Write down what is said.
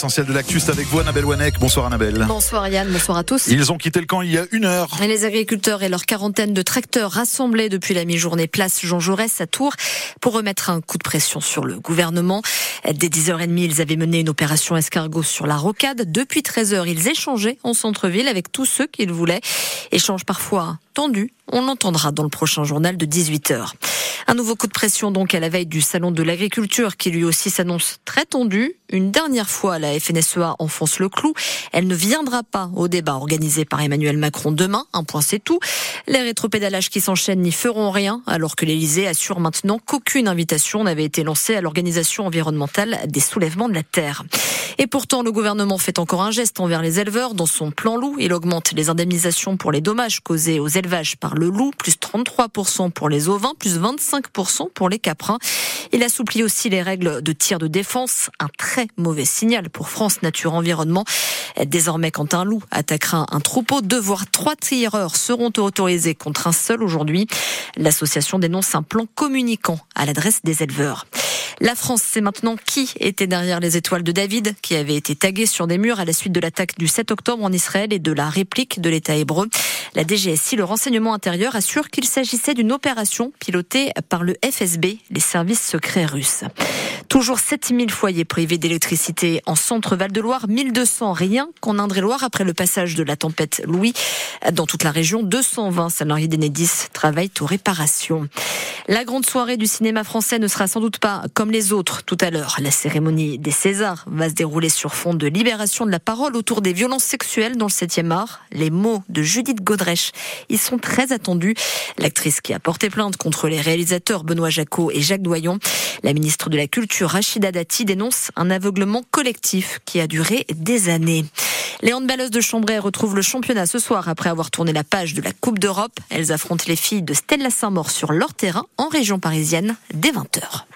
l'essentiel de l'actu, avec vous Annabelle Wanek. Bonsoir Annabelle. Bonsoir Yann, bonsoir à tous. Ils ont quitté le camp il y a une heure. Et les agriculteurs et leur quarantaine de tracteurs rassemblés depuis la mi-journée place Jean Jaurès à Tours pour remettre un coup de pression sur le gouvernement. Dès 10h30, ils avaient mené une opération escargot sur la rocade. Depuis 13h, ils échangeaient en centre-ville avec tous ceux qu'ils voulaient. Échange parfois tendu. On l'entendra dans le prochain journal de 18h. Un nouveau coup de pression donc à la veille du salon de l'agriculture qui lui aussi s'annonce très tendu. Une dernière fois, la FNSEA enfonce le clou. Elle ne viendra pas au débat organisé par Emmanuel Macron demain. Un point c'est tout. Les rétropédalages qui s'enchaînent n'y feront rien alors que l'Elysée assure maintenant qu'aucune invitation n'avait été lancée à l'organisation environnementale des soulèvements de la terre. Et pourtant, le gouvernement fait encore un geste envers les éleveurs. Dans son plan loup, il augmente les indemnisations pour les dommages causés aux élevages par le loup, plus 33% pour les ovins, plus 25% pour les caprins. Il assouplit aussi les règles de tir de défense, un très mauvais signal pour France Nature Environnement. Désormais, quand un loup attaquera un troupeau, deux voire trois tireurs seront autorisés contre un seul aujourd'hui. L'association dénonce un plan communicant à l'adresse des éleveurs. La France sait maintenant qui était derrière les étoiles de David, qui avaient été taguées sur des murs à la suite de l'attaque du 7 octobre en Israël et de la réplique de l'État hébreu. La DGSI, le renseignement intérieur, assure qu'il s'agissait d'une opération pilotée par le FSB, les services secrets russes. Toujours 7000 foyers privés d'électricité en centre Val-de-Loire, 1200 rien qu'en Indre-et-Loire après le passage de la tempête Louis. Dans toute la région, 220 salariés d'Enedis travaillent aux réparations. La grande soirée du cinéma français ne sera sans doute pas comme les autres tout à l'heure. La cérémonie des Césars va se dérouler sur fond de libération de la parole autour des violences sexuelles dans le 7e art. Les mots de Judith Godrèche, ils sont très attendus. L'actrice qui a porté plainte contre les réalisateurs Benoît Jacot et Jacques Doyon. La ministre de la Culture, Rachida Dati, dénonce un aveuglement collectif qui a duré des années. Les handballeuses de Chambray retrouvent le championnat ce soir après avoir tourné la page de la Coupe d'Europe. Elles affrontent les filles de Stella Saint-Maur sur leur terrain en région parisienne dès 20h.